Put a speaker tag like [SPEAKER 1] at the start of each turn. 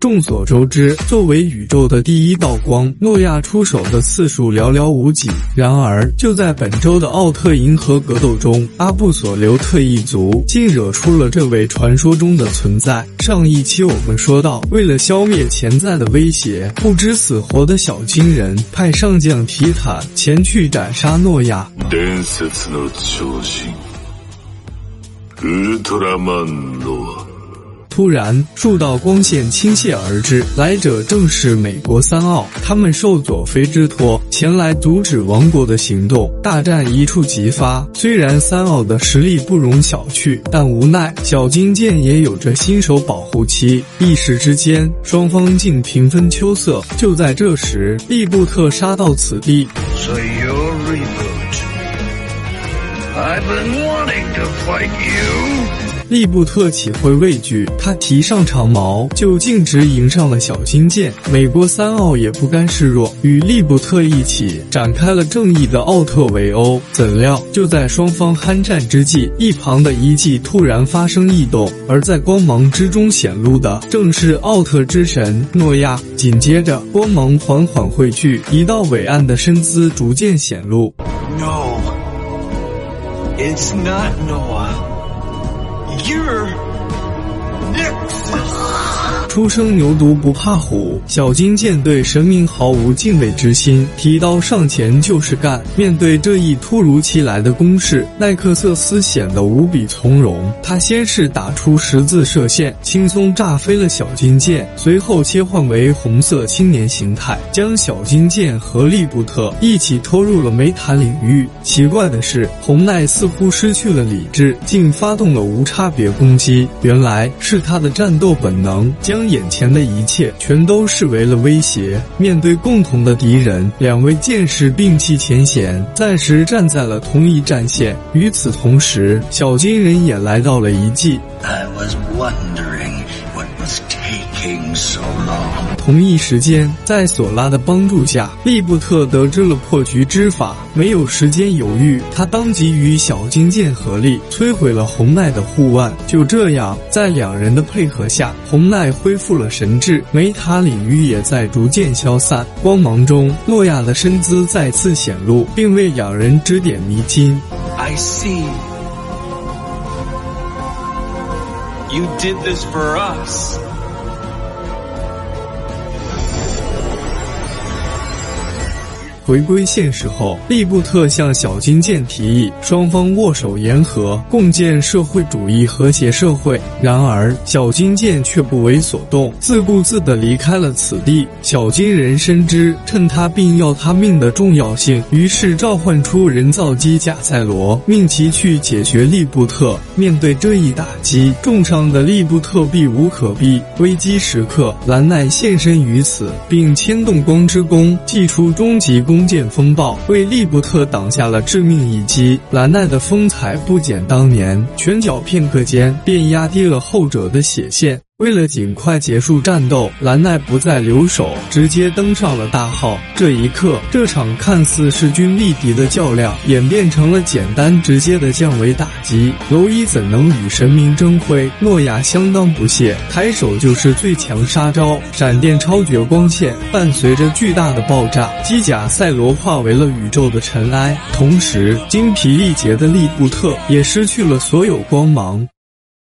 [SPEAKER 1] 众所周知，作为宇宙的第一道光，诺亚出手的次数寥寥无几。然而，就在本周的奥特银河格斗中，阿布索留特一族竟惹出了这位传说中的存在。上一期我们说到，为了消灭潜在的威胁，不知死活的小金人派上将提坦前去斩杀诺亚。
[SPEAKER 2] 伝説の超人ウルトラマンノア
[SPEAKER 1] 突然，数道光线倾泻而至，来者正是美国三奥。他们受佐菲之托前来阻止王国的行动，大战一触即发。虽然三奥的实力不容小觑，但无奈小金剑也有着新手保护期，一时之间双方竟平分秋色。就在这时，利布特杀到此地。
[SPEAKER 3] So you're. I've been wanting to fight you.
[SPEAKER 1] 利布特岂会畏惧？他提上长矛，就径直迎上了小金剑。美国三奥也不甘示弱，与利布特一起展开了正义的奥特围殴。怎料就在双方酣战之际，一旁的遗迹突然发生异动，而在光芒之中显露的正是奥特之神诺亚。紧接着，光芒缓缓汇聚，一道伟岸的身姿逐渐显露。
[SPEAKER 3] No, it's not Noah. You're next.
[SPEAKER 1] 初生牛犊不怕虎，小金剑对神明毫无敬畏之心，提刀上前就是干。面对这一突如其来的攻势，奈克瑟斯显得无比从容。他先是打出十字射线，轻松炸飞了小金剑，随后切换为红色青年形态，将小金剑和利布特一起拖入了梅塔领域。奇怪的是，红奈似乎失去了理智，竟发动了无差别攻击。原来是他的战斗本能将。将眼前的一切全都视为了威胁。面对共同的敌人，两位剑士摒弃前嫌，暂时站在了同一战线。与此同时，小金人也来到了遗迹。
[SPEAKER 3] I was wondering what was taking so long.
[SPEAKER 1] 同一时间，在索拉的帮助下，利布特得知了破局之法，没有时间犹豫，他当即与小金剑合力摧毁了红奈的护腕。就这样，在两人的配合下，红奈恢复了神智，梅塔领域也在逐渐消散。光芒中，诺亚的身姿再次显露，并为两人指点迷津。
[SPEAKER 3] I see. You did this for us.
[SPEAKER 1] 回归现实后，利布特向小金剑提议，双方握手言和，共建社会主义和谐社会。然而，小金剑却不为所动，自顾自地离开了此地。小金人深知趁他病要他命的重要性，于是召唤出人造机甲赛罗，命其去解决利布特。面对这一打击，重伤的利布特避无可避。危机时刻，兰奈现身于此，并牵动光之弓，祭出终极弓。弓箭风暴为利布特挡下了致命一击。兰奈的风采不减当年，拳脚片刻间便压低了后者的血线。为了尽快结束战斗，兰奈不再留守，直接登上了大号。这一刻，这场看似势均力敌的较量，演变成了简单直接的降维打击。蝼蚁怎能与神明争辉？诺亚相当不屑，抬手就是最强杀招——闪电超绝光线。伴随着巨大的爆炸，机甲赛罗化为了宇宙的尘埃。同时，精疲力竭的利布特也失去了所有光芒。